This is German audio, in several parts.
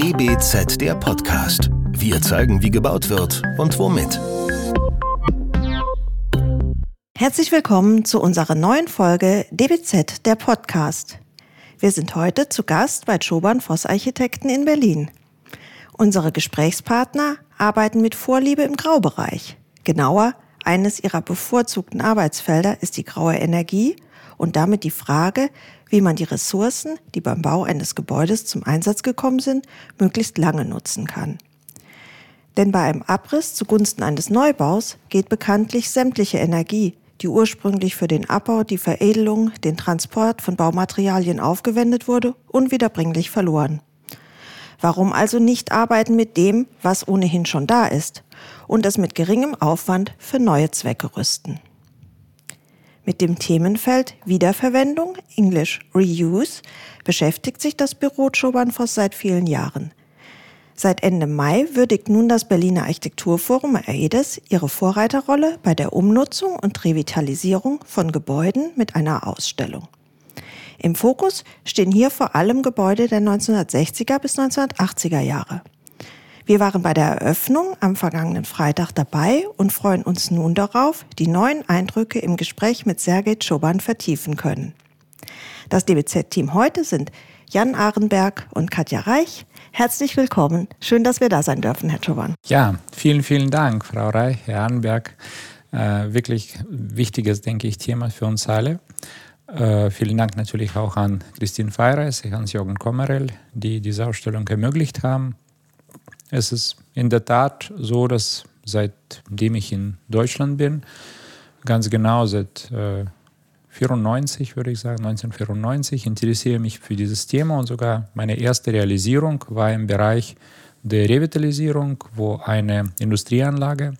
DBZ der Podcast. Wir zeigen, wie gebaut wird und womit. Herzlich willkommen zu unserer neuen Folge DBZ der Podcast. Wir sind heute zu Gast bei Schobern Voss Architekten in Berlin. Unsere Gesprächspartner arbeiten mit Vorliebe im Graubereich. Genauer, eines ihrer bevorzugten Arbeitsfelder ist die graue Energie und damit die Frage, wie man die Ressourcen, die beim Bau eines Gebäudes zum Einsatz gekommen sind, möglichst lange nutzen kann. Denn bei einem Abriss zugunsten eines Neubaus geht bekanntlich sämtliche Energie, die ursprünglich für den Abbau, die Veredelung, den Transport von Baumaterialien aufgewendet wurde, unwiederbringlich verloren. Warum also nicht arbeiten mit dem, was ohnehin schon da ist und es mit geringem Aufwand für neue Zwecke rüsten? Mit dem Themenfeld Wiederverwendung, Englisch Reuse, beschäftigt sich das Büro Schobernfoss seit vielen Jahren. Seit Ende Mai würdigt nun das Berliner Architekturforum AEDES ihre Vorreiterrolle bei der Umnutzung und Revitalisierung von Gebäuden mit einer Ausstellung. Im Fokus stehen hier vor allem Gebäude der 1960er bis 1980er Jahre. Wir waren bei der Eröffnung am vergangenen Freitag dabei und freuen uns nun darauf, die neuen Eindrücke im Gespräch mit Sergei Tschoban vertiefen können. Das DBZ-Team heute sind Jan Ahrenberg und Katja Reich. Herzlich willkommen. Schön, dass wir da sein dürfen, Herr Tschoban. Ja, vielen, vielen Dank, Frau Reich, Herr Ahrenberg. Äh, wirklich wichtiges, denke ich, Thema für uns alle. Äh, vielen Dank natürlich auch an Christine Feireis, Hans-Jürgen Kommerell, die diese Ausstellung ermöglicht haben. Es ist in der Tat so, dass seitdem ich in Deutschland bin, ganz genau seit äh, 94 würde ich sagen, 1994, interessiere mich für dieses Thema und sogar meine erste Realisierung war im Bereich der Revitalisierung, wo eine Industrieanlage,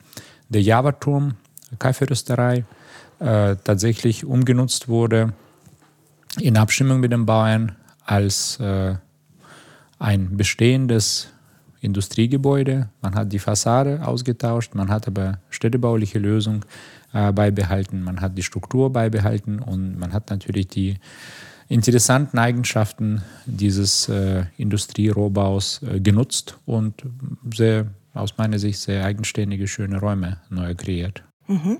der Java-Turm, Kaffeerösterei, äh, tatsächlich umgenutzt wurde in Abstimmung mit den Bauern als äh, ein bestehendes Industriegebäude, man hat die Fassade ausgetauscht, man hat aber städtebauliche Lösung äh, beibehalten, man hat die Struktur beibehalten und man hat natürlich die interessanten Eigenschaften dieses äh, Industrierohbaus äh, genutzt und sehr, aus meiner Sicht sehr eigenständige, schöne Räume neu kreiert. Mhm.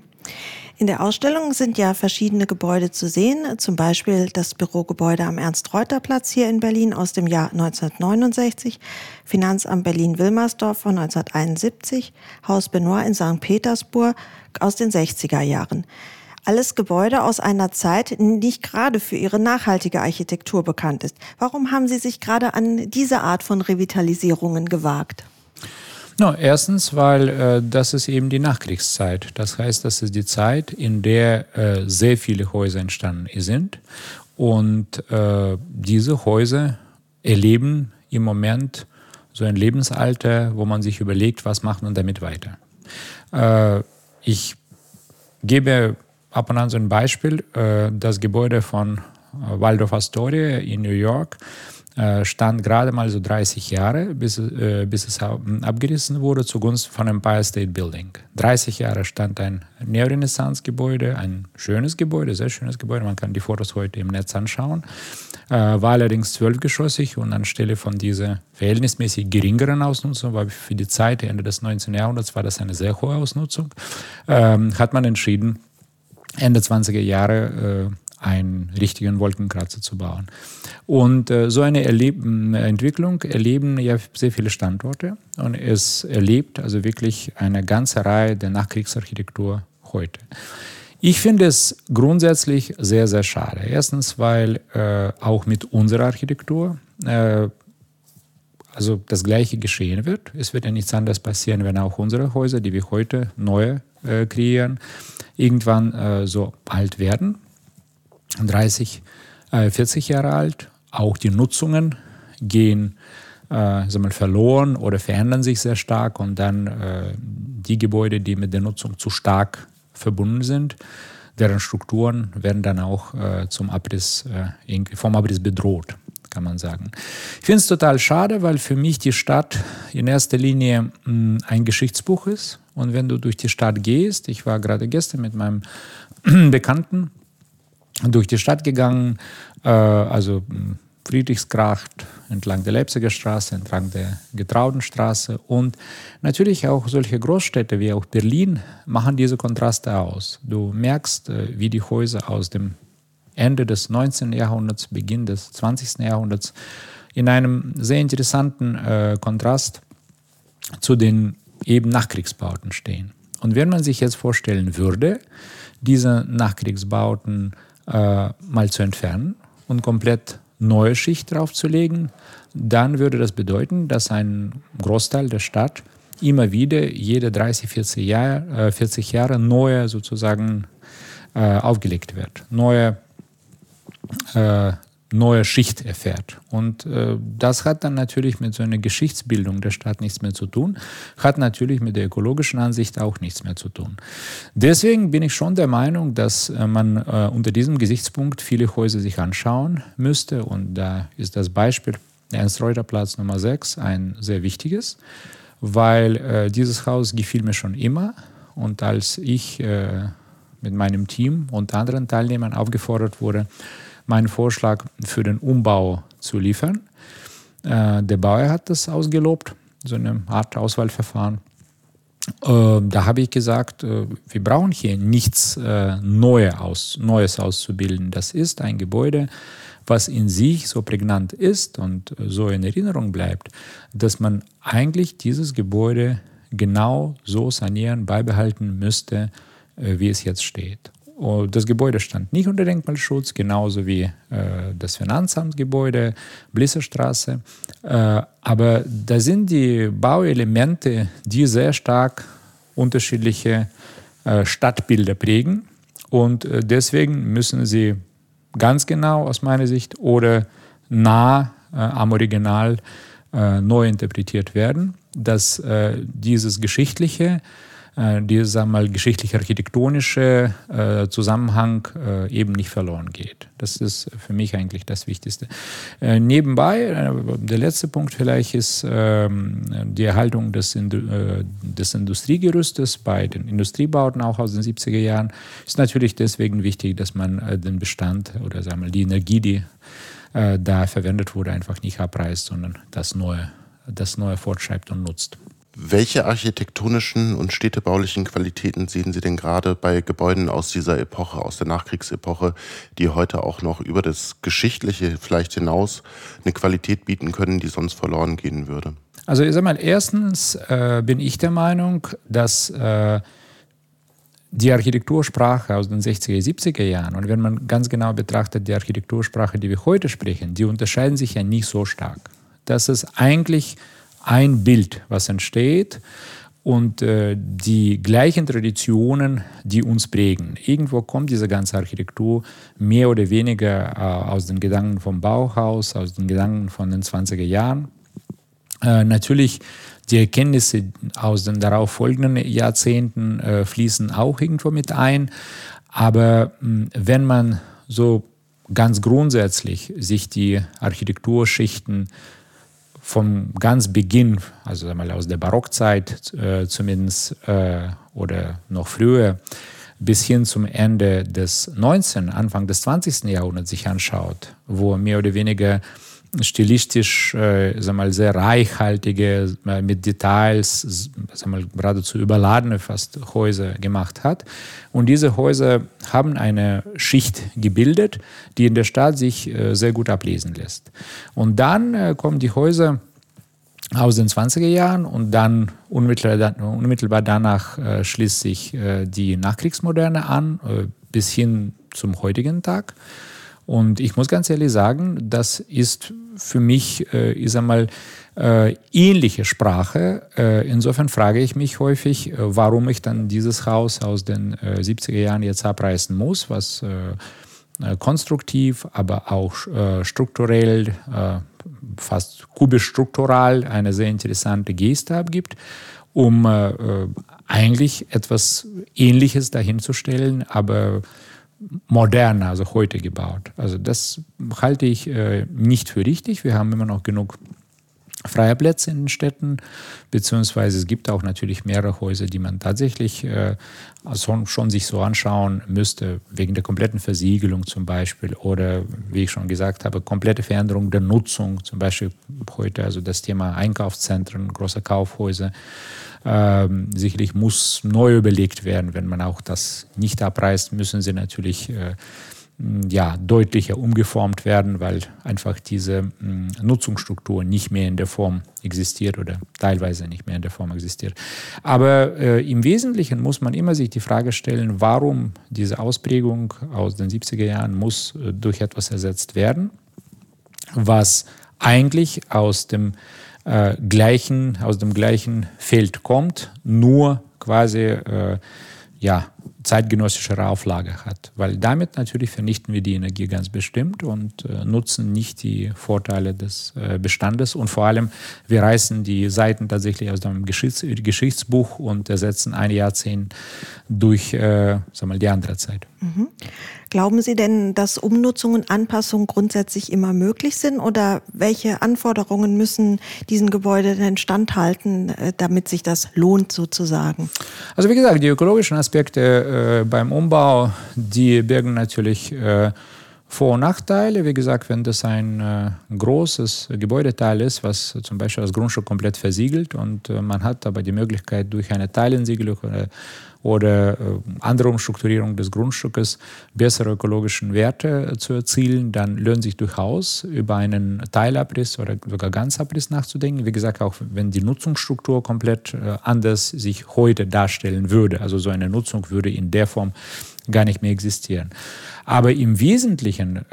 In der Ausstellung sind ja verschiedene Gebäude zu sehen, zum Beispiel das Bürogebäude am Ernst-Reuter-Platz hier in Berlin aus dem Jahr 1969, Finanzamt Berlin-Wilmersdorf von 1971, Haus Benoit in St. Petersburg aus den 60er Jahren. Alles Gebäude aus einer Zeit, die nicht gerade für ihre nachhaltige Architektur bekannt ist. Warum haben Sie sich gerade an diese Art von Revitalisierungen gewagt? No, erstens, weil äh, das ist eben die Nachkriegszeit. Das heißt, das ist die Zeit, in der äh, sehr viele Häuser entstanden sind. Und äh, diese Häuser erleben im Moment so ein Lebensalter, wo man sich überlegt, was macht man damit weiter. Äh, ich gebe ab und an so ein Beispiel. Äh, das Gebäude von äh, Waldorf Astoria in New York stand gerade mal so 30 Jahre, bis, äh, bis es abgerissen wurde zugunsten von Empire State Building. 30 Jahre stand ein Neorenaissance-Gebäude, ein schönes Gebäude, sehr schönes Gebäude, man kann die Fotos heute im Netz anschauen, äh, war allerdings zwölfgeschossig und anstelle von dieser verhältnismäßig geringeren Ausnutzung, weil für die Zeit Ende des 19. Jahrhunderts war das eine sehr hohe Ausnutzung, ähm, hat man entschieden, Ende 20er Jahre einen richtigen Wolkenkratzer zu bauen. Und äh, so eine Erleb Entwicklung erleben ja sehr viele Standorte und es erlebt also wirklich eine ganze Reihe der Nachkriegsarchitektur heute. Ich finde es grundsätzlich sehr, sehr schade. Erstens, weil äh, auch mit unserer Architektur äh, also das Gleiche geschehen wird. Es wird ja nichts anderes passieren, wenn auch unsere Häuser, die wir heute neu äh, kreieren, irgendwann äh, so alt werden 30, äh, 40 Jahre alt. Auch die Nutzungen gehen äh, mal, verloren oder verändern sich sehr stark und dann äh, die Gebäude, die mit der Nutzung zu stark verbunden sind, deren Strukturen werden dann auch äh, zum Abriss, äh, vom Abriss bedroht, kann man sagen. Ich finde es total schade, weil für mich die Stadt in erster Linie mh, hm, ein Geschichtsbuch ist. Und wenn du durch die Stadt gehst, ich war gerade gestern mit meinem Bekannten durch die Stadt gegangen, äh, also hm, Friedrichskracht, entlang der Leipziger Straße, entlang der Getraudenstraße und natürlich auch solche Großstädte wie auch Berlin machen diese Kontraste aus. Du merkst, äh, wie die Häuser aus dem Ende des 19. Jahrhunderts, Beginn des 20. Jahrhunderts in einem sehr interessanten äh, Kontrast zu den eben Nachkriegsbauten stehen. Und wenn man sich jetzt vorstellen würde, diese Nachkriegsbauten äh, mal zu entfernen und komplett neue Schicht draufzulegen, dann würde das bedeuten, dass ein Großteil der Stadt immer wieder jede 30, 40 Jahre, äh, 40 Jahre neue sozusagen äh, aufgelegt wird. Neue äh, neue Schicht erfährt. Und äh, das hat dann natürlich mit so einer Geschichtsbildung der Stadt nichts mehr zu tun, hat natürlich mit der ökologischen Ansicht auch nichts mehr zu tun. Deswegen bin ich schon der Meinung, dass äh, man äh, unter diesem Gesichtspunkt viele Häuser sich anschauen müsste. Und da ist das Beispiel Ernst-Reuter-Platz Nummer 6 ein sehr wichtiges, weil äh, dieses Haus gefiel mir schon immer. Und als ich äh, mit meinem Team und anderen Teilnehmern aufgefordert wurde, meinen Vorschlag für den Umbau zu liefern. Äh, der Bauer hat das ausgelobt, so eine Art Auswahlverfahren. Äh, da habe ich gesagt, äh, wir brauchen hier nichts äh, Neue aus, Neues auszubilden. Das ist ein Gebäude, was in sich so prägnant ist und so in Erinnerung bleibt, dass man eigentlich dieses Gebäude genau so sanieren, beibehalten müsste, äh, wie es jetzt steht. Das Gebäude stand nicht unter Denkmalschutz, genauso wie äh, das Finanzamtgebäude, Blisserstraße. Äh, aber da sind die Bauelemente, die sehr stark unterschiedliche äh, Stadtbilder prägen. Und äh, deswegen müssen sie ganz genau aus meiner Sicht oder nah äh, am Original äh, neu interpretiert werden, dass dieses Geschichtliche dieser mal geschichtlich-architektonische äh, Zusammenhang äh, eben nicht verloren geht. Das ist für mich eigentlich das Wichtigste. Äh, nebenbei, äh, der letzte Punkt vielleicht ist ähm, die Erhaltung des, äh, des Industriegerüstes bei den Industriebauten auch aus den 70er Jahren. Ist natürlich deswegen wichtig, dass man den Bestand oder sagen wir, die Energie, die da verwendet wurde, einfach nicht abreißt, sondern das Neue, das Neue fortschreibt und nutzt. Welche architektonischen und städtebaulichen Qualitäten sehen Sie denn gerade bei Gebäuden aus dieser Epoche, aus der Nachkriegsepoche, die heute auch noch über das Geschichtliche vielleicht hinaus eine Qualität bieten können, die sonst verloren gehen würde? Also ich sage mal, erstens äh, bin ich der Meinung, dass äh, die Architektursprache aus den 60er, 70er Jahren und wenn man ganz genau betrachtet, die Architektursprache, die wir heute sprechen, die unterscheiden sich ja nicht so stark. Das ist eigentlich ein Bild, was entsteht und äh, die gleichen Traditionen, die uns prägen. Irgendwo kommt diese ganze Architektur mehr oder weniger äh, aus den Gedanken vom Bauhaus, aus den Gedanken von den 20er Jahren. Äh, natürlich die Erkenntnisse aus den darauf folgenden Jahrzehnten äh, fließen auch irgendwo mit ein. Aber mh, wenn man so ganz grundsätzlich sich die Architekturschichten vom ganz Beginn, also mal aus der Barockzeit äh, zumindest äh, oder noch früher, bis hin zum Ende des 19., Anfang des 20. Jahrhunderts sich anschaut, wo mehr oder weniger stilistisch äh, sag mal, sehr reichhaltige, äh, mit Details, sag mal, geradezu überladene fast Häuser gemacht hat. Und diese Häuser haben eine Schicht gebildet, die in der Stadt sich äh, sehr gut ablesen lässt. Und dann äh, kommen die Häuser aus den 20er Jahren und dann unmittelbar, unmittelbar danach äh, schließt sich äh, die Nachkriegsmoderne an, bis hin zum heutigen Tag. Und ich muss ganz ehrlich sagen, das ist für mich, äh, ich sag mal, äh, ähnliche Sprache. Äh, insofern frage ich mich häufig, äh, warum ich dann dieses Haus aus den 70er äh, Jahren jetzt abreißen muss, was äh, konstruktiv, aber auch strukturell, fast kubisch struktural eine sehr interessante Geste abgibt, um eigentlich etwas Ähnliches dahinzustellen, aber moderner, also heute gebaut. Also das halte ich äh, nicht für richtig. Wir haben immer noch genug freie Plätze in den Städten, beziehungsweise es gibt auch natürlich mehrere Häuser, die man tatsächlich äh, schon, schon, sich so anschauen müsste, wegen der kompletten Versiegelung zum Beispiel oder, wie ich schon gesagt habe, komplette Veränderung der Nutzung, zum Beispiel heute also das Thema Einkaufszentren, große Kaufhäuser. Ähm, sicherlich muss neu überlegt werden, wenn man auch das nicht abreißt, müssen sie natürlich äh, ja, deutlicher umgeformt werden, weil einfach diese mh, Nutzungsstruktur nicht mehr in der Form existiert oder teilweise nicht mehr in der Form existiert. Aber äh, im Wesentlichen muss man immer sich die Frage stellen, warum diese Ausprägung aus den 70er Jahren muss äh, durch etwas ersetzt werden, was eigentlich aus dem äh, gleichen, aus dem gleichen Feld kommt, nur quasi äh, ja, zeitgenössischere Auflage hat. Weil damit natürlich vernichten wir die Energie ganz bestimmt und äh, nutzen nicht die Vorteile des äh, Bestandes. Und vor allem, wir reißen die Seiten tatsächlich aus dem Geschichts Geschichtsbuch und ersetzen ein Jahrzehnt durch äh, sag mal, die andere Zeit. Mhm. Glauben Sie denn, dass Umnutzung und Anpassung grundsätzlich immer möglich sind oder welche Anforderungen müssen diesen Gebäuden denn standhalten, äh, damit sich das lohnt sozusagen? Also wie gesagt, die ökologischen Aspekte äh, beim Umbau, die birgen natürlich äh, vor- und Nachteile. Wie gesagt, wenn das ein äh, großes Gebäudeteil ist, was zum Beispiel das Grundstück komplett versiegelt und äh, man hat aber die Möglichkeit durch eine Teilensiegel oder oder äh, andere Umstrukturierung des Grundstückes bessere ökologische Werte äh, zu erzielen, dann lohnt sich durchaus über einen Teilabriss oder sogar Ganzabriss nachzudenken. Wie gesagt, auch wenn die Nutzungsstruktur komplett äh, anders sich heute darstellen würde. Also so eine Nutzung würde in der Form gar nicht mehr existieren. Aber im Wesentlichen,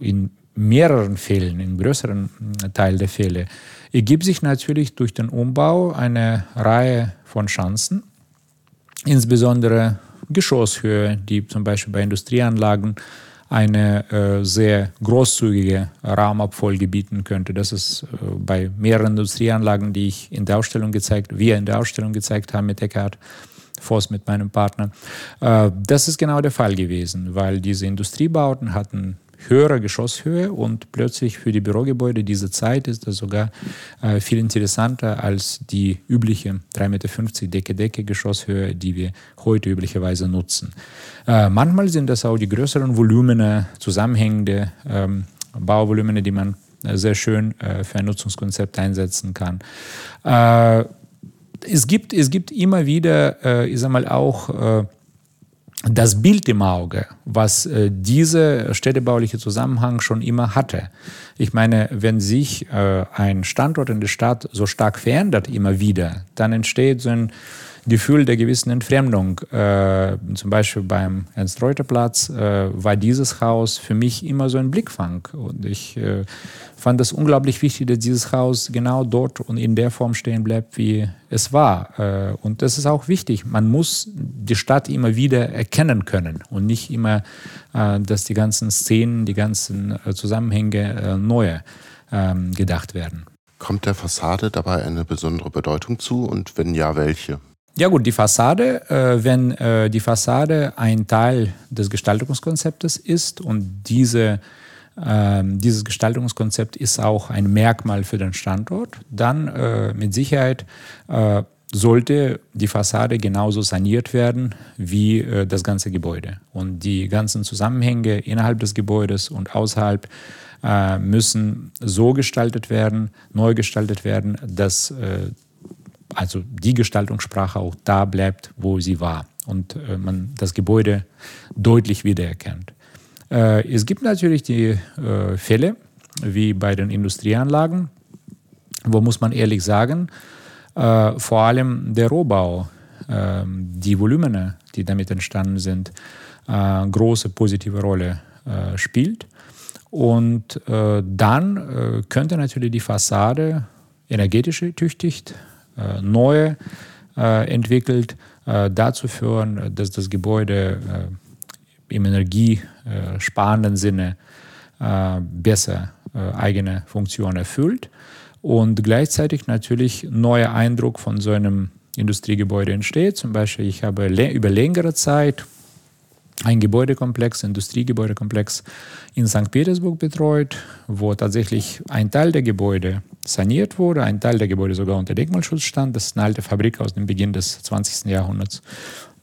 in mehreren Fällen, im größeren Teil der Fälle, ergibt sich natürlich durch den Umbau eine Reihe von Chancen insbesondere Geschosshöhe, die zum Beispiel bei Industrieanlagen eine äh, sehr großzügige Raumabfolge bieten könnte. Das ist äh, bei mehreren Industrieanlagen, die ich in der Ausstellung gezeigt, wir in der Ausstellung gezeigt haben mit Eckhard Voss, mit meinem Partner. Äh, das ist genau der Fall gewesen, weil diese Industriebauten hatten höhere Geschosshöhe und plötzlich für die Bürogebäude diese Zeit ist das sogar äh, viel interessanter als die übliche 3,50 Meter Decke-Decke-Geschosshöhe, die wir heute üblicherweise nutzen. Äh, manchmal sind das auch die größeren Volumene, zusammenhängende ähm, Bauvolumene, die man äh, sehr schön äh, für ein Nutzungskonzept einsetzen kann. Äh, es, gibt, es gibt immer wieder, äh, ich sag mal, auch das Bild im Auge, was äh, dieser städtebauliche Zusammenhang schon immer hatte. Ich meine, wenn sich äh, ein Standort in der Stadt so stark verändert immer wieder, dann entsteht so ein Gefühl der gewissen Entfremdung. Äh, zum Beispiel beim Ernst-Reuter-Platz äh, war dieses Haus für mich immer so ein Blickfang. Und ich äh, fand es unglaublich wichtig, dass dieses Haus genau dort und in der Form stehen bleibt, wie es war. Äh, und das ist auch wichtig. Man muss die Stadt immer wieder erkennen können und nicht immer, äh, dass die ganzen Szenen, die ganzen äh, Zusammenhänge neue ähm, gedacht werden. Kommt der Fassade dabei eine besondere Bedeutung zu und wenn ja, welche? Ja gut, die Fassade, äh, wenn äh, die Fassade ein Teil des Gestaltungskonzeptes ist und diese, äh, dieses Gestaltungskonzept ist auch ein Merkmal für den Standort, dann äh, mit Sicherheit äh, sollte die Fassade genauso saniert werden wie äh, das ganze Gebäude. Und die ganzen Zusammenhänge innerhalb des Gebäudes und außerhalb müssen so gestaltet werden, neu gestaltet werden, dass also die Gestaltungssprache auch da bleibt, wo sie war und äh, man das Gebäude deutlich wiedererkennt. Äh, es gibt natürlich die äh, Fälle, wie bei den Industrieanlagen, wo muss man ehrlich sagen, äh, vor allem der Rohbau, ähm, die Volumene, die damit entstanden sind, äh, große positive Rolle äh, spielt. Und dann könnte natürlich die Fassade energetisch ertüchtigt äh, neu äh, entwickelt, äh, dazu führen, dass das Gebäude im energiesparenden Sinne besser eigene Funktion erfüllt und gleichzeitig natürlich neuer Eindruck von so einem Industriegebäude entsteht. Zum Beispiel, ich habe über längere Zeit ein Gebäudekomplex, Industriegebäudekomplex in St. Petersburg betreut, wo tatsächlich ein Teil der Gebäude saniert wurde. Ein Teil der Gebäude sogar unter Denkmalschutz stand. Das ist eine alte Fabrik aus dem Beginn des 20. Jahrhunderts.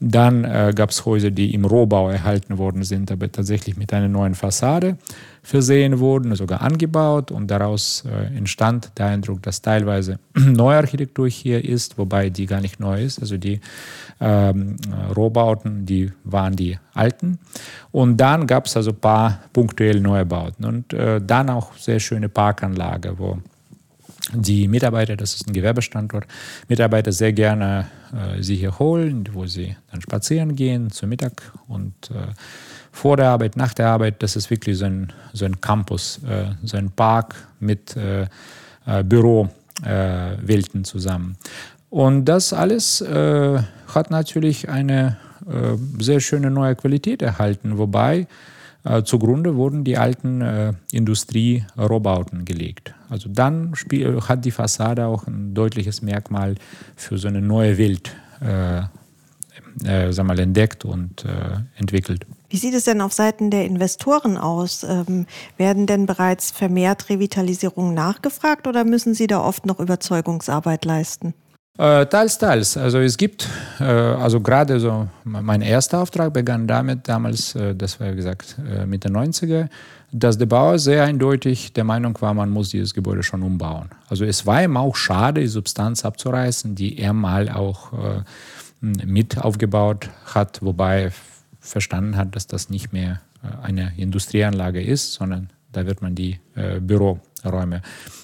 Dann äh, gab es Häuser, die im Rohbau erhalten worden sind, aber tatsächlich mit einer neuen Fassade versehen wurden, sogar angebaut. Und daraus äh, entstand der Eindruck, dass teilweise neue Architektur hier ist, wobei die gar nicht neu ist. Also die ähm, Rohbauten, die waren die alten. Und dann gab es also ein paar punktuell Neubauten. Und äh, dann auch sehr schöne Parkanlage, wo die Mitarbeiter, das ist ein Gewerbestandort, Mitarbeiter sehr gerne äh, sie hier holen, wo sie dann spazieren gehen zu Mittag und äh, vor der Arbeit, nach der Arbeit. Das ist wirklich so ein, so ein Campus, äh, so ein Park mit äh, äh, Bürowelten zusammen. Und das alles äh, hat natürlich eine sehr schöne neue Qualität erhalten, wobei äh, zugrunde wurden die alten äh, Industrie-Rohbauten gelegt. Also dann spiel, hat die Fassade auch ein deutliches Merkmal für so eine neue Welt äh, äh, sag mal, entdeckt und äh, entwickelt. Wie sieht es denn auf Seiten der Investoren aus? Ähm, werden denn bereits vermehrt Revitalisierungen nachgefragt oder müssen Sie da oft noch Überzeugungsarbeit leisten? Äh, teils, teils. Also es gibt, äh, also gerade so, mein erster Auftrag begann damit damals, äh, das war wie gesagt äh, Mitte 90er, dass der Bauer sehr eindeutig der Meinung war, man muss dieses Gebäude schon umbauen. Also es war ihm auch schade, die Substanz abzureißen, die er mal auch äh, mit aufgebaut hat, wobei er verstanden hat, dass das nicht mehr äh, eine Industrieanlage ist, sondern da wird man die Büro Räume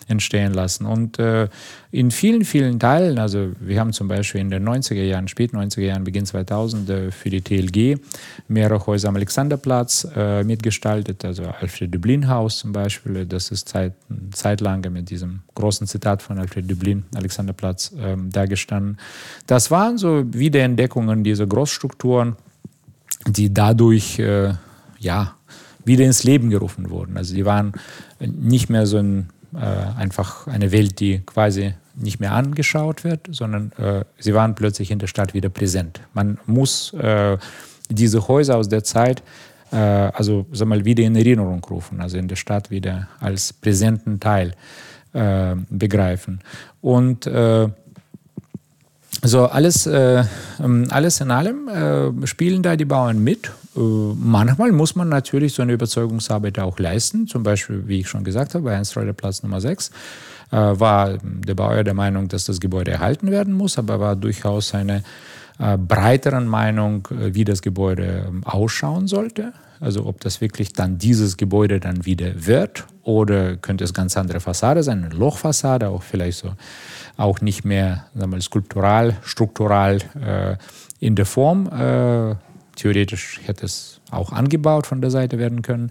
entstehen lassen. Und äh, in vielen, vielen Teilen, also wir haben zum Beispiel in den 90er Jahren, spät 90er Jahren, Beginn 2000 äh, für die TLG mehrere Häuser am Alexanderplatz äh, mitgestaltet, also Alfred Dublin Haus zum Beispiel, das ist Zeit, zeitlang mit diesem großen Zitat von Alfred Dublin, Alexanderplatz, ähm, da gestanden. Das waren so Wiederentdeckungen dieser Großstrukturen, die dadurch, äh, ja, wieder ins Leben gerufen wurden. Also die waren nicht mehr so ein, äh, einfach eine Welt, die quasi nicht mehr angeschaut wird, sondern äh, sie waren plötzlich in der Stadt wieder präsent. Man muss äh, diese Häuser aus der Zeit äh, also sag mal, wieder in Erinnerung rufen, also in der Stadt wieder als präsenten Teil äh, begreifen. Und äh, also alles, äh, ähm, alles in allem äh, spielen da die Bauern mit. Äh, manchmal muss man natürlich so eine Überzeugungsarbeit auch leisten. Zum Beispiel, wie ich schon gesagt habe, bei Ernst-Reuter-Platz Nummer 6 äh, war der Bauer der Meinung, dass das Gebäude erhalten werden muss, aber war durchaus eine äh, breiteren Meinung, äh, wie das Gebäude ähm, ausschauen sollte. Also ob das wirklich dann dieses Gebäude dann wieder wird oder könnte es ganz andere Fassade sein, eine Lochfassade, auch vielleicht so auch nicht mehr sagen wir, skulptural, struktural äh, in der Form. Äh, theoretisch hätte es auch angebaut von der Seite werden können.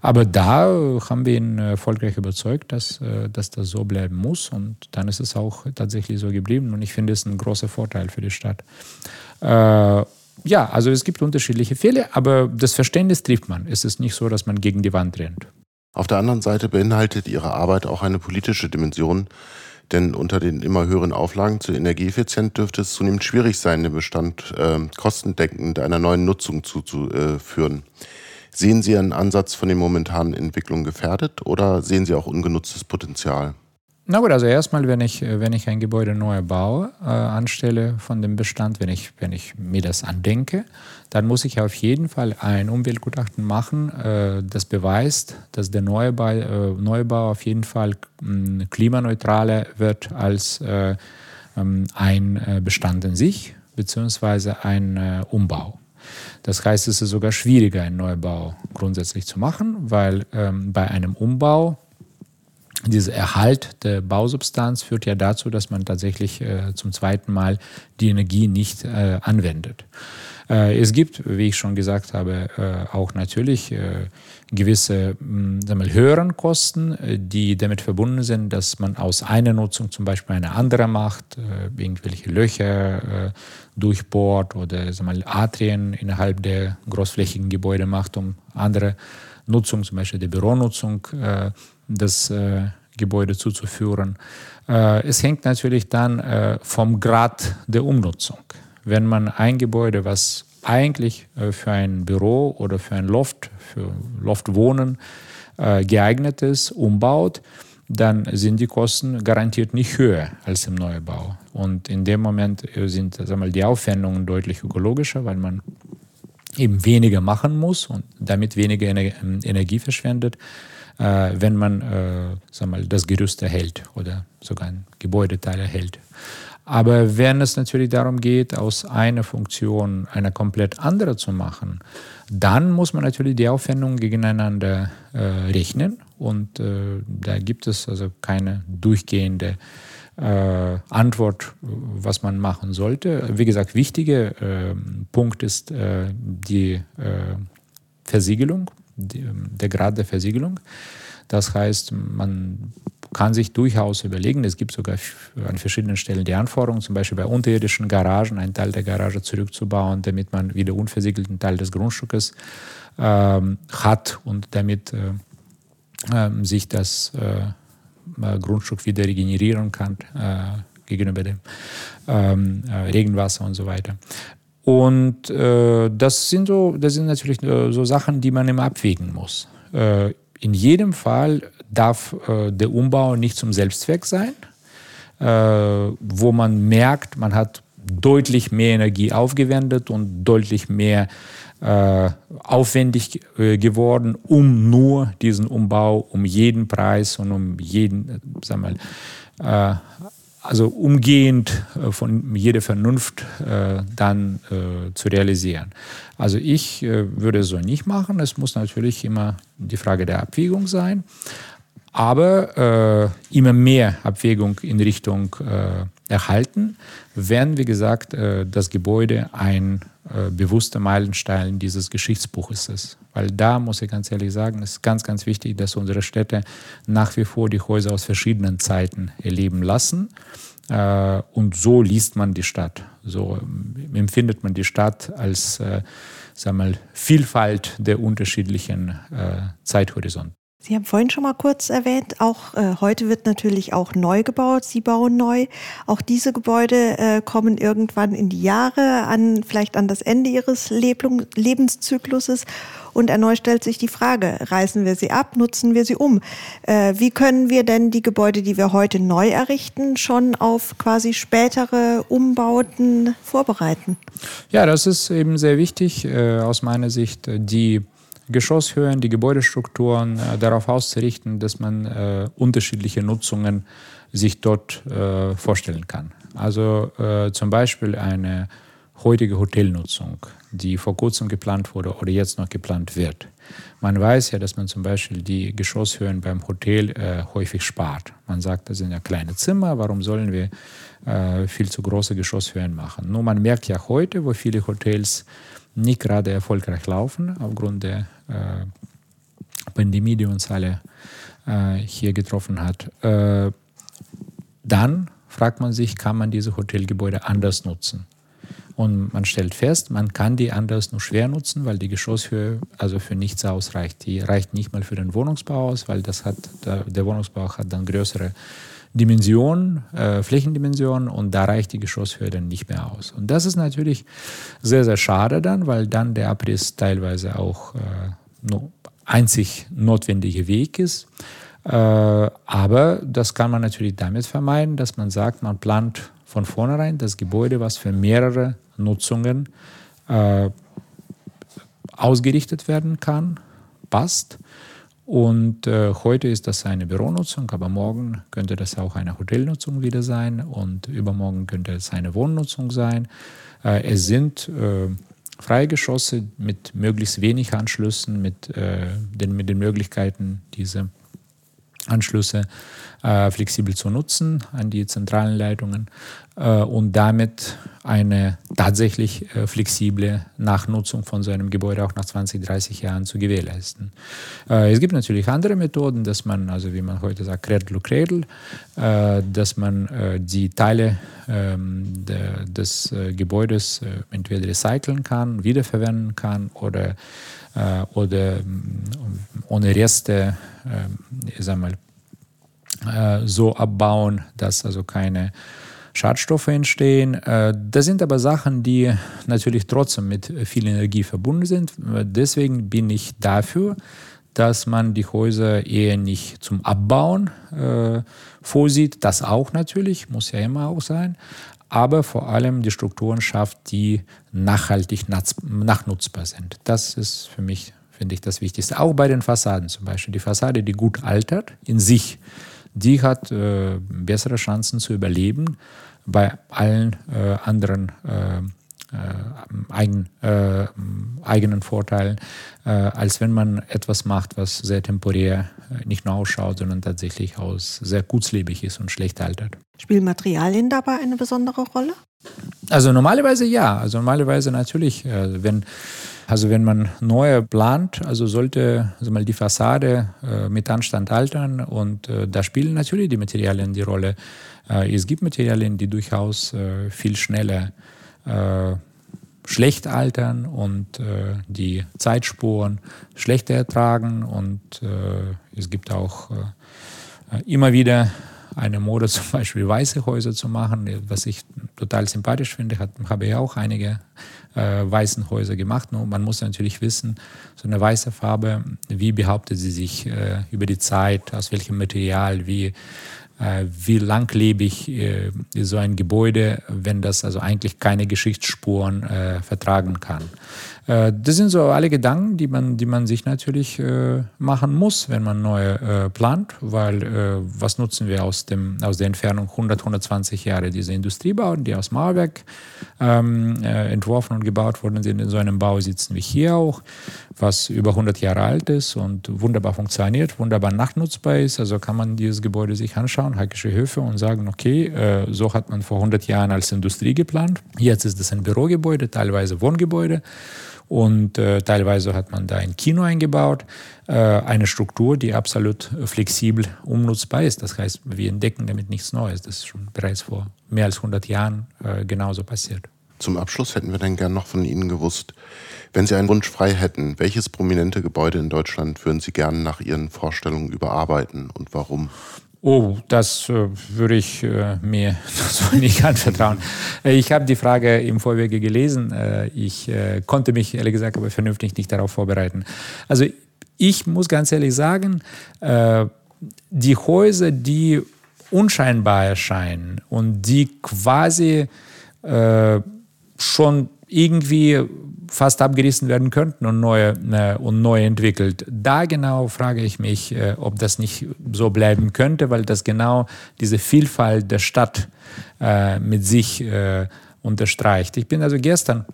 Aber da haben wir ihn erfolgreich überzeugt, dass, äh, dass das so bleiben muss. Und dann ist es auch tatsächlich so geblieben. Und ich finde es ein großer Vorteil für die Stadt. Äh, ja, also es gibt unterschiedliche Fälle, aber das Verständnis trifft man. Es ist nicht so, dass man gegen die Wand rennt. Auf der anderen Seite beinhaltet Ihre Arbeit auch eine politische Dimension, denn unter den immer höheren Auflagen zur Energieeffizienz dürfte es zunehmend schwierig sein, den Bestand äh, kostendeckend einer neuen Nutzung zuzuführen. Sehen Sie einen Ansatz von den momentanen Entwicklungen gefährdet oder sehen Sie auch ungenutztes Potenzial? Na gut, also erstmal, wenn ich, wenn ich ein Gebäude neu baue, äh, anstelle von dem Bestand, wenn ich, wenn ich mir das andenke, dann muss ich auf jeden Fall ein Umweltgutachten machen, äh, das beweist, dass der Neubau, äh, Neubau auf jeden Fall äh, klimaneutraler wird als äh, ähm, ein äh, Bestand in sich, beziehungsweise ein Umbau. Das heißt, es ist sogar schwieriger, einen Neubau grundsätzlich zu machen, weil ähm, bei einem Umbau dieser Erhalt der Bausubstanz führt ja dazu, dass man tatsächlich äh, zum zweiten Mal die Energie nicht äh, anwendet. Äh, es gibt, wie ich schon gesagt habe, äh, auch natürlich äh, gewisse hm, höheren Kosten, äh, die damit verbunden sind, dass man aus einer Nutzung zum Beispiel eine andere macht, irgendwelche Löcher durchbohrt oder mal, Atrien innerhalb der großflächigen Gebäude macht, um andere Nutzung, zum Beispiel die Büronutzung, das äh, Gebäude zuzuführen. Äh, es hängt natürlich dann äh, vom Grad der Umnutzung. Wenn man ein Gebäude, was eigentlich äh, für ein Büro oder für ein Loft, für Loftwohnen äh, geeignet ist, umbaut, dann sind die Kosten garantiert nicht höher als im Neubau. Und in dem Moment sind sagen wir, die Aufwendungen deutlich ökologischer, weil man eben weniger machen muss und damit weniger Energie verschwendet, äh, wenn man äh, sag mal, das Gerüst erhält oder sogar ein Gebäudeteil erhält. Aber wenn es natürlich darum geht, aus einer Funktion eine komplett andere zu machen, dann muss man natürlich die Aufwendungen gegeneinander äh, rechnen und da gibt es also keine durchgehende äh, Antwort, was man machen sollte. Wie gesagt, wichtiger äh, Punkt ist äh, die äh, Versiegelung, die, der Grad der Versiegelung. Das heißt, man kann sich durchaus überlegen, es gibt sogar an verschiedenen Stellen die Anforderung, zum Beispiel bei unterirdischen Garagen einen Teil der Garage zurückzubauen, damit man wieder unversiegelten Teil des Grundstückes ähm, hat und damit äh, äh, sich das äh, äh, Grundstück wieder regenerieren kann äh, gegenüber dem ähm, äh, Regenwasser und so weiter. Und äh, das sind so, das sind natürlich so Sachen, die man immer abwägen muss. Äh, in jedem Fall darf äh, der Umbau nicht zum Selbstzweck sein, wo man merkt, man hat deutlich mehr Energie aufgewendet und deutlich mehr äh, aufwendig äh, geworden, um nur diesen Umbau um jeden Preis und um jeden, äh, sagen wir mal, also umgehend von jeder Vernunft dann zu realisieren. Also ich würde es so nicht machen. Es muss natürlich immer die Frage der Abwägung sein aber immer mehr Abwägung in Richtung erhalten, wenn, wie gesagt, das Gebäude ein äh, bewusster Meilenstein dieses Geschichtsbuches ist. Weil da muss ich ganz ehrlich sagen, ist ganz, ganz wichtig, dass unsere Städte nach wie vor die Häuser aus verschiedenen Zeiten erleben lassen. Äh, und so liest man die Stadt. So ähm, empfindet man die Stadt als äh, sag mal, Vielfalt der unterschiedlichen Zeithorizonte. Sie haben vorhin schon mal kurz erwähnt, auch äh, heute wird natürlich auch neu gebaut. Sie bauen neu. Auch diese Gebäude äh, kommen irgendwann in die Jahre, an vielleicht an das Ende ihres Leblung, Lebenszykluses. Und erneut stellt sich die Frage, reißen wir sie ab, nutzen wir sie um? Äh, wie können wir denn die Gebäude, die wir heute neu errichten, schon auf quasi spätere Umbauten vorbereiten? Ja, das ist eben sehr wichtig äh, aus meiner Sicht. Die Geschosshöhen, die Gebäudestrukturen äh, darauf auszurichten, dass man äh, unterschiedliche Nutzungen sich dort äh, vorstellen kann. Also äh, zum Beispiel eine heutige Hotelnutzung, die vor kurzem geplant wurde oder jetzt noch geplant wird. Man weiß ja, dass man zum Beispiel die Geschosshöhen beim Hotel äh, häufig spart. Man sagt, das sind ja kleine Zimmer, warum sollen wir äh, viel zu große Geschosshöhen machen? Nur man merkt ja heute, wo viele Hotels nicht gerade erfolgreich laufen, aufgrund der äh, Pandemie, die uns alle äh, hier getroffen hat. Äh, dann fragt man sich, kann man diese Hotelgebäude anders nutzen? Und man stellt fest, man kann die anders nur schwer nutzen, weil die Geschosshöhe also für nichts ausreicht. Die reicht nicht mal für den Wohnungsbau aus, weil das hat, der, Wohnungsbau hat dann größere Dimension, äh, Flächendimension und da reicht die Geschosshöhe dann nicht mehr aus. Und das ist natürlich sehr, sehr schade dann, weil dann der Abriss teilweise auch äh, no, einzig notwendige Weg ist. Äh, aber das kann man natürlich damit vermeiden, dass man sagt, man plant von vornherein das Gebäude, was für mehrere Nutzungen äh, ausgerichtet werden kann, passt und äh, heute ist das eine Büronutzung, aber morgen könnte das auch eine Hotelnutzung wieder sein und übermorgen könnte es eine Wohnnutzung sein. Äh, es sind äh, Freigeschosse mit möglichst wenig Anschlüssen, mit, äh, den, mit den Möglichkeiten, diese Anschlüsse äh, flexibel zu nutzen an die zentralen Leitungen äh, und damit eine tatsächlich äh, flexible Nachnutzung von so einem Gebäude auch nach 20, 30 Jahren zu gewährleisten. Äh, es gibt natürlich andere Methoden, dass man, also wie man heute sagt, Cradle to Cradle, äh, dass man äh, die Teile ähm, de, des Gebäudes entweder recyceln kann, wiederverwenden kann oder oder ähm, ohne Reste, ich sag mal, äh, so abbauen, dass also keine Schadstoffe entstehen. Äh, das sind aber Sachen, die natürlich trotzdem mit viel Energie verbunden sind. Deswegen bin ich dafür, dass man die Häuser eher nicht zum Abbauen äh, vorsieht. Das auch natürlich, muss ja immer auch sein. Aber vor allem die Strukturen schafft, die nachhaltig nachnutzbar sind. Das ist für mich, finde ich, das Wichtigste. Auch bei den Fassaden zum Beispiel. Die Fassade, die gut altert, in sich, die hat äh, bessere Chancen zu überleben bei allen äh, anderen äh, eigen, äh, eigenen Vorteilen, äh, als wenn man etwas macht, was sehr temporär äh, nicht nur ausschaut, sondern tatsächlich aus sehr kurzlebig ist und schlecht altert. Spielen Materialien dabei eine besondere Rolle? Also normalerweise ja. Also normalerweise natürlich, äh, wenn also wenn man neue plant, also sollte also mal die Fassade äh, mit Anstand altern und äh, da spielen natürlich die Materialien die Rolle. Äh, es gibt Materialien, die durchaus äh, viel schneller äh, schlecht altern und äh, die Zeitspuren schlechter ertragen. Und äh, es gibt auch äh, immer wieder eine Mode, zum Beispiel weiße Häuser zu machen, was ich total sympathisch finde. Hat, habe ich auch einige äh, weißen Häuser gemacht. Nur man muss natürlich wissen, so eine weiße Farbe, wie behauptet sie sich äh, über die Zeit, aus welchem Material, wie wie langlebig äh, so ein Gebäude, wenn das also eigentlich keine Geschichtsspuren äh, vertragen kann. Äh, das sind so alle Gedanken, die man, die man sich natürlich äh, machen muss, wenn man neu äh, plant, weil was nutzen wir aus, dem, aus der Entfernung 100, 120 Jahre diese Industriebauten, die aus Mauerwerk ähm, entworfen und gebaut worden sind. In so einem Bau sitzen wir hier auch, was über 100 Jahre alt ist und wunderbar funktioniert, wunderbar nachnutzbar ist. Also kann man dieses Gebäude sich anschauen, Hackische Höfe, und sagen, okay, so hat man vor 100 Jahren als Industrie geplant. Jetzt ist es ein Bürogebäude, teilweise Wohngebäude und äh, teilweise hat man da ein Kino eingebaut, äh, eine Struktur, die absolut flexibel umnutzbar ist. Das heißt, wir entdecken damit nichts Neues. Das ist schon bereits vor mehr als 100 Jahren äh, genauso passiert. Zum Abschluss hätten wir dann gern noch von Ihnen gewusst, wenn Sie einen Wunsch frei hätten, welches prominente Gebäude in Deutschland würden Sie gerne nach Ihren Vorstellungen überarbeiten und warum? Oh, das äh, würde ich äh, mir so nicht anvertrauen. Äh, ich habe die Frage im Vorwege gelesen. Äh, ich äh, konnte mich ehrlich gesagt aber vernünftig nicht darauf vorbereiten. Also ich muss ganz ehrlich sagen, äh, die Häuser, die unscheinbar erscheinen und die quasi schon irgendwie fast abgerissen werden könnten und neu, äh, und neu entwickelt. Da genau frage ich mich, äh, ob das nicht so bleiben könnte, weil das genau diese Vielfalt der Stadt äh, mit sich äh, unterstreicht. Ich bin also gestern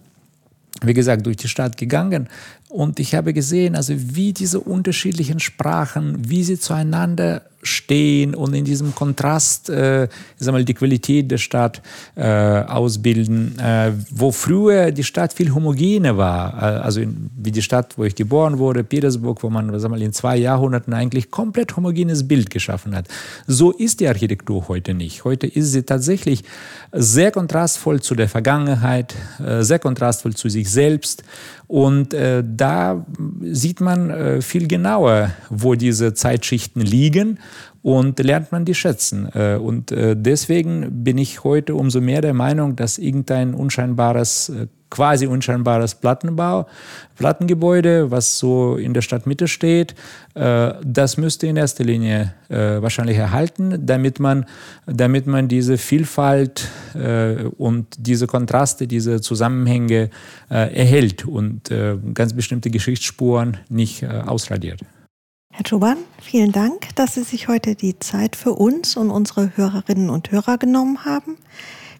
wie gesagt, durch die Stadt gegangen und ich habe gesehen, also wie diese unterschiedlichen Sprachen, wie sie zueinander stehen und in diesem Kontrast äh, sag mal, die Qualität der Stadt äh, ausbilden, äh, wo früher die Stadt viel homogener war, äh, also in, wie die Stadt, wo ich geboren wurde, Petersburg, wo man sag mal, in zwei Jahrhunderten eigentlich komplett homogenes Bild geschaffen hat. So ist die Architektur heute nicht. Heute ist sie tatsächlich sehr kontrastvoll zu der Vergangenheit, äh, sehr kontrastvoll zu sich selbst und äh, da sieht man äh, viel genauer, wo diese Zeitschichten liegen und lernt man die schätzen. Äh, und äh, deswegen bin ich heute umso mehr der Meinung, dass irgendein unscheinbares äh, quasi unscheinbares Plattenbau, Plattengebäude, was so in der Stadtmitte steht, äh, das müsste in erster Linie äh, wahrscheinlich erhalten, damit man, damit man diese Vielfalt äh, und diese Kontraste, diese Zusammenhänge erhält und ganz bestimmte Geschichtsspuren nicht ausradiert. Herr Schuban, vielen Dank, dass Sie sich heute die Zeit für uns und unsere Hörerinnen und Hörer genommen haben.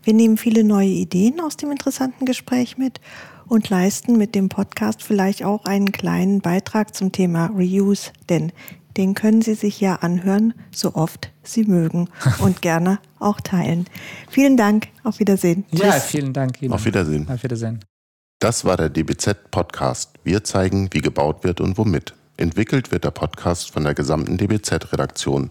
Wir nehmen viele neue Ideen aus dem interessanten Gespräch mit und leisten mit dem Podcast vielleicht auch einen kleinen Beitrag zum Thema Reuse, denn den können Sie sich ja anhören, so oft Sie mögen und gerne auch teilen. Vielen Dank, auf Wiedersehen. Ja, Tschüss. vielen Dank Ihnen. Auf Wiedersehen. Auf Wiedersehen. Das war der DBZ Podcast. Wir zeigen, wie gebaut wird und womit. Entwickelt wird der Podcast von der gesamten DBZ-Redaktion.